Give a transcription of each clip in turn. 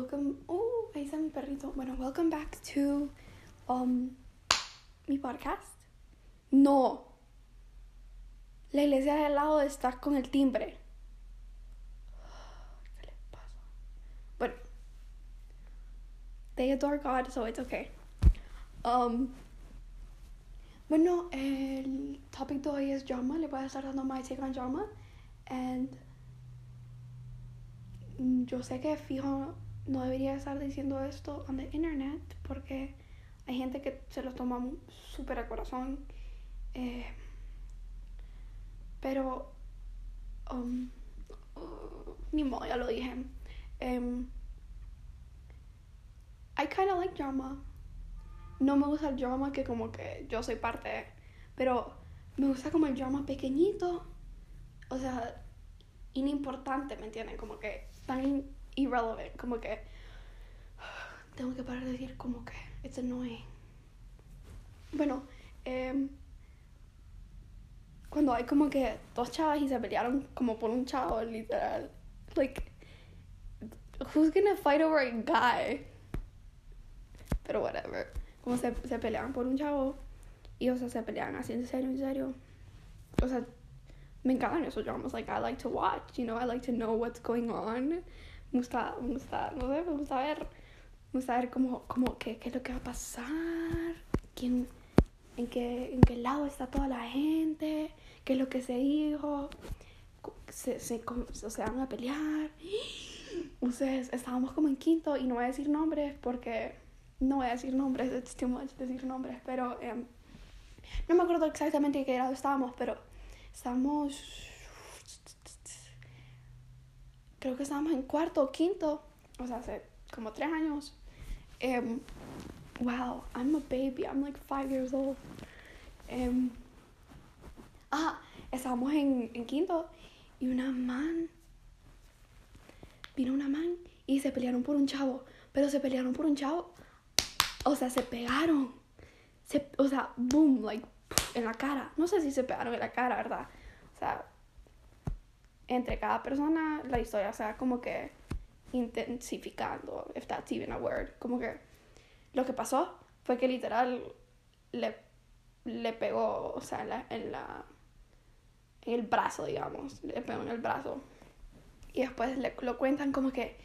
welcome. Oh, ahí está mi perrito. Bueno, welcome back to um, mi podcast. No. La iglesia de al lado está con el timbre. ¿Qué le pasa? Bueno. They adore God, so it's okay. Um, bueno, el topic de hoy es drama. Le voy a estar dando my take on drama. And yo sé que fijo no debería estar diciendo esto on the internet porque hay gente que se lo toma súper a corazón. Eh, pero, um, uh, ni modo, ya lo dije. Um, I kind of like drama. No me gusta el drama que como que yo soy parte, pero me gusta como el drama pequeñito. O sea, inimportante, ¿me entienden? Como que tan irrelevant, como que tengo que parar de decir como que it's annoying. Bueno, eh, cuando hay como que dos chavas y se pelearon como por un chavo, literal. Like, who's gonna fight over a guy? Pero whatever. Como se, se pelearon por un chavo y, o sea, se pelean así en serio, en serio. O sea, me encantan esos dramas. Like, I like to watch, you know, I like to know what's going on. Me gusta, me gusta, no sé, me gusta ver. Me gusta ver cómo, cómo, qué, qué es lo que va a pasar. Quién, en qué, en qué lado está toda la gente. Qué es lo que se dijo. Se, se, se van a pelear. Ustedes, estábamos como en quinto y no voy a decir nombres porque no voy a decir nombres, it's too much decir nombres, pero um, no me acuerdo exactamente qué grado estábamos, pero Estábamos. Creo que estábamos en cuarto o quinto. O sea, hace como tres años. Um, wow, I'm a baby. I'm like five years old. Um, ah, estábamos en, en quinto y una man. Vino una man y se pelearon por un chavo. Pero se pelearon por un chavo. O sea, se pegaron. Se, o sea, boom, like en la cara. No sé si se pegaron en la cara, ¿verdad? O sea, entre cada persona la historia se va como que intensificando, if that's even a word. Como que lo que pasó fue que literal le, le pegó, o sea, en la, en la en el brazo, digamos, le pegó en el brazo. Y después le, lo cuentan como que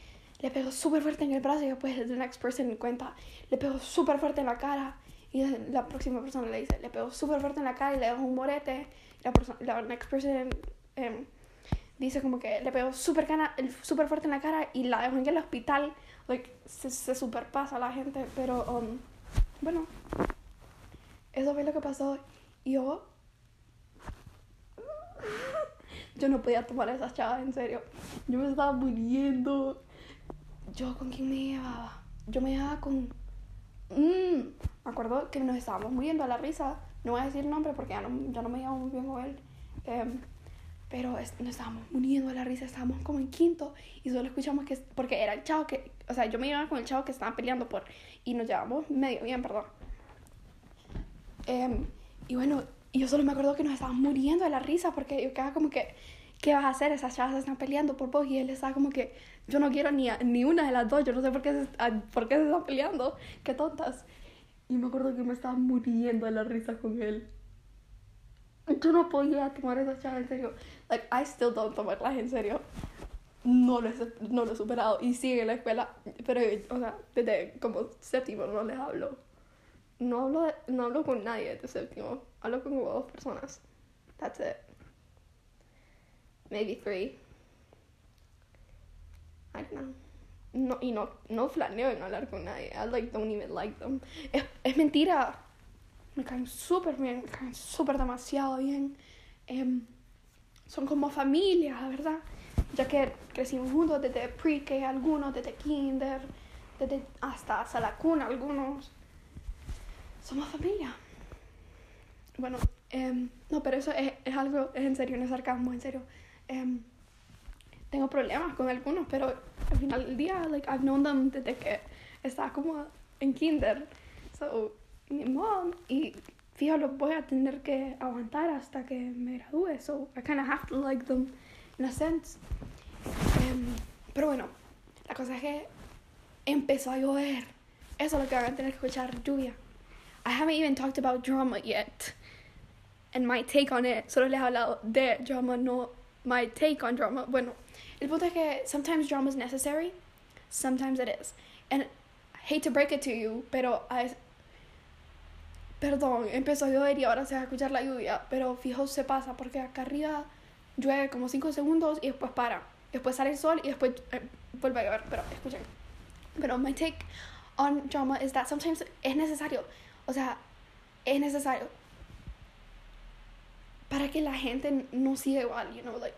le pegó súper fuerte en el brazo y después the next person cuenta, le pegó súper fuerte en la cara y la próxima persona le dice, le pegó súper fuerte en la cara y le dejó un morete. La, la next person um, dice como que le pegó súper super fuerte en la cara y la dejó en el hospital. Like, se, se superpasa la gente, pero um, bueno, eso fue lo que pasó. Yo, yo no podía tomar a esas chavas en serio. Yo me estaba muriendo. ¿Yo con quién me llevaba? Yo me llevaba con... Mmm, me acuerdo que nos estábamos muriendo a la risa. No voy a decir nombre porque ya no, ya no me llevo muy bien con él. Em, pero nos estábamos muriendo a la risa, estábamos como en quinto y solo escuchamos que, porque era el chavo que, o sea, yo me llevaba con el chavo que estaban peleando por, y nos llevamos medio bien, perdón. Em, y bueno, yo solo me acuerdo que nos estábamos muriendo a la risa porque yo quedaba como que, ¿qué vas a hacer? Esas chavas están peleando por vos y él estaba como que, yo no quiero ni, ni una de las dos, yo no sé por qué, se, por qué se están peleando, qué tontas. Y me acuerdo que me estaba muriendo de la risa con él. Yo no podía tomar esa chava en serio. Like, I still don't tomarlas en serio. No lo, he, no lo he superado. Y sigue en la escuela. Pero, o sea, desde como séptimo no les hablo. No hablo, no hablo con nadie de séptimo. Hablo con dos personas. That's it. Maybe three. I don't know no, y no, no flaneo en hablar con nadie. I like don't even like them. Es, es mentira. Me caen súper bien, me caen súper demasiado bien. Eh, son como familia, ¿verdad? Ya que crecimos juntos desde pre-K algunos, desde kinder, desde hasta, hasta la cuna algunos. Somos familia. Bueno, eh, no, pero eso es, es, algo, es en serio, no es sarcasmo, en serio. Eh, tengo problemas con algunos, pero al final del día, like, I've known them desde que estaba como en kinder. So, mi mom, y fíjate, los voy a tener que aguantar hasta que me gradúe. So, I kind of have to like them in a sense. Um, pero bueno, la cosa es que empezó a llover. Eso es lo que van a tener que escuchar, lluvia. I haven't even talked about drama yet. And my take on it. Solo les he hablado de drama, no my take on drama. Bueno, el punto es que sometimes drama is necessary. Sometimes it is. And I hate to break it to you, pero I, Perdón, empezó a llover y ahora se va a escuchar la lluvia, pero fijo se pasa porque acá arriba llueve como 5 segundos y después para. Después sale el sol y después eh, vuelve a llover, pero escuchen. Pero my take on drama is that sometimes es necesario. O sea, es necesario para que la gente no siga igual, you know, like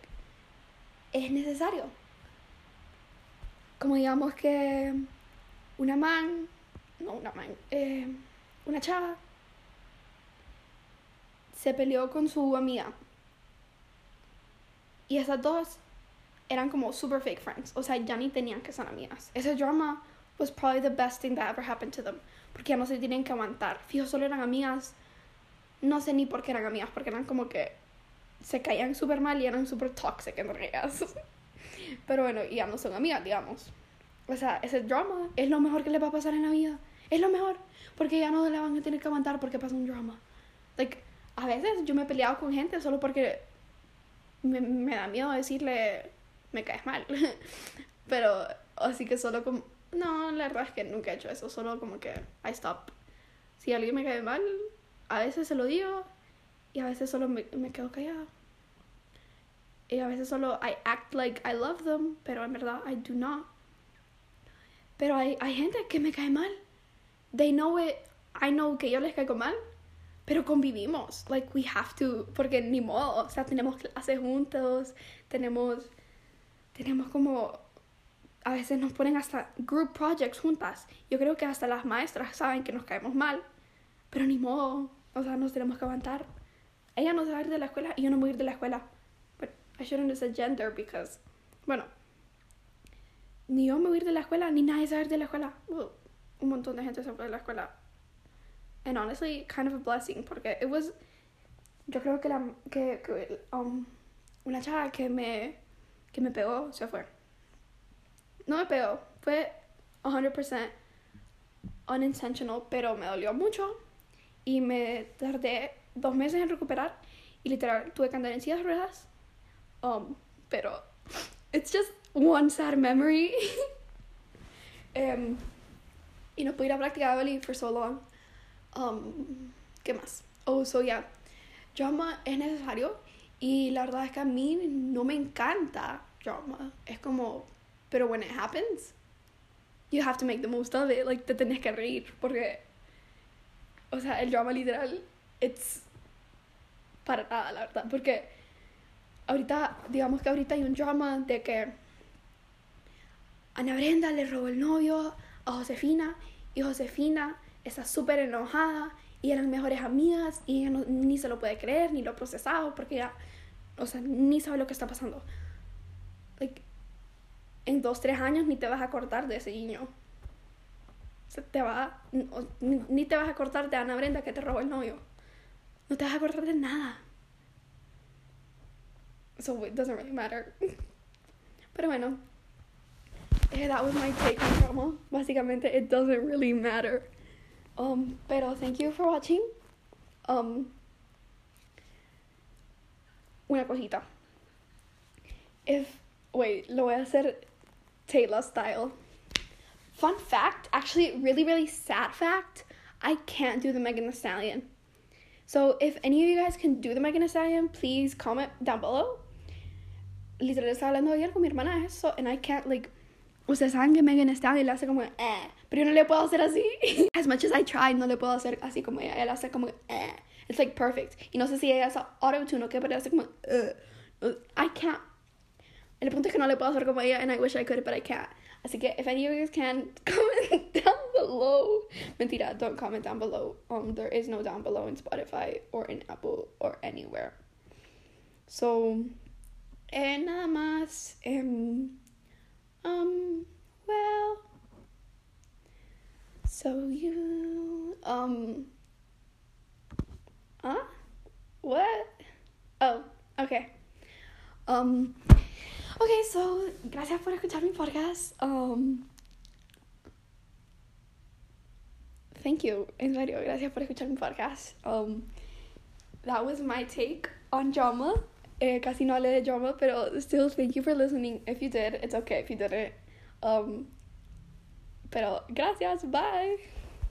es necesario. Como digamos que una man, no una man, eh, una chava se peleó con su amiga. Y esas dos eran como super fake friends. O sea, ya ni tenían que ser amigas. Ese drama was probably the best thing that ever happened to them. Porque ya no se tienen que aguantar. Fijo, solo eran amigas. No sé ni por qué eran amigas, porque eran como que se caían súper mal y eran súper toxic entre ellas. Pero bueno, ya no son amigas, digamos. O sea, ese drama es lo mejor que le va a pasar en la vida. Es lo mejor. Porque ya no la van a tener que aguantar porque pasa un drama. Like, a veces yo me he peleado con gente solo porque me, me da miedo decirle, me caes mal. Pero así que solo como, no, la verdad es que nunca he hecho eso, solo como que I stop. Si alguien me cae mal, a veces se lo digo y a veces solo me, me quedo callada. Y a veces solo I act like I love them, pero en verdad I do not. Pero hay, hay gente que me cae mal. They know it. I know que yo les caigo mal pero convivimos, like we have to, porque ni modo, o sea, tenemos clases juntos, tenemos, tenemos como, a veces nos ponen hasta group projects juntas. Yo creo que hasta las maestras saben que nos caemos mal, pero ni modo, o sea, nos tenemos que aguantar. Ella no se va a ir de la escuela y yo no voy a ir de la escuela. But I shouldn't say gender because, bueno, ni yo me voy a ir de la escuela, ni nadie se va a ir de la escuela. un montón de gente se fue de la escuela and honestly kind of a blessing porque it was yo creo que la que, que um, una chava que me que me pegó se fue. No me pegó fue 100% unintentional pero me dolió mucho y me tardé dos meses en recuperar y literal tuve que andar en sillas ruedas um, pero it's just one sad memory. Um, y no pude ir a practicar ballet for so long Um, ¿Qué más? Oh, so yeah. Drama es necesario y la verdad es que a mí no me encanta drama. Es como, pero when it happens, you have to make the most of it. Like, te tenés que reír porque, o sea, el drama literal, it's para nada, la verdad. Porque ahorita, digamos que ahorita hay un drama de que Ana Brenda le robó el novio a Josefina y Josefina está súper enojada y eran mejores amigas y ella ni se lo puede creer, ni lo ha procesado porque ya, o sea, ni sabe lo que está pasando. En dos, tres años ni te vas a acordar de ese niño. O sea, te va, ni, te vas a acordar de Ana Brenda que te robó el novio. No te vas a acordar de nada. So it doesn't really matter. Pero bueno, eh, that was my take on drama. Básicamente, it doesn't really matter. Um, pero thank you for watching. Um, una cosita. If wait, lo voy a hacer Taylor style. Fun fact, actually, really, really sad fact. I can't do the Megan Thee Stallion. So if any of you guys can do the Megan Thee Stallion, please comment down below. Literal estaba hablando ayer con mi hermana eso, and I can't like. Ustedes saben que Megan Thee Stallion le hace como eh. Pero yo no le puedo hacer así. As much as I try, no le puedo hacer así como ella. Ella hace como, eh. It's like perfect. Y no sé si ella hace auto-tune o qué, pero ella hace como, uh. I can't. El punto es que no le puedo hacer como ella, and I wish I could, but I can't. Así que, if any of you guys can, comment down below. Mentira, don't comment down below. Um, there is no down below in Spotify or in Apple or anywhere. So, eh, nada más. Um, um, well. So you um huh? What? Oh, okay. Um okay, so gracias por escuchar mi podcast. Um thank you. En serio, gracias por escuchar mi podcast. Um, that was my take on drama. Eh, casi no hablé de drama, pero still thank you for listening. If you did, it's okay if you didn't. Um, pero gracias, bye.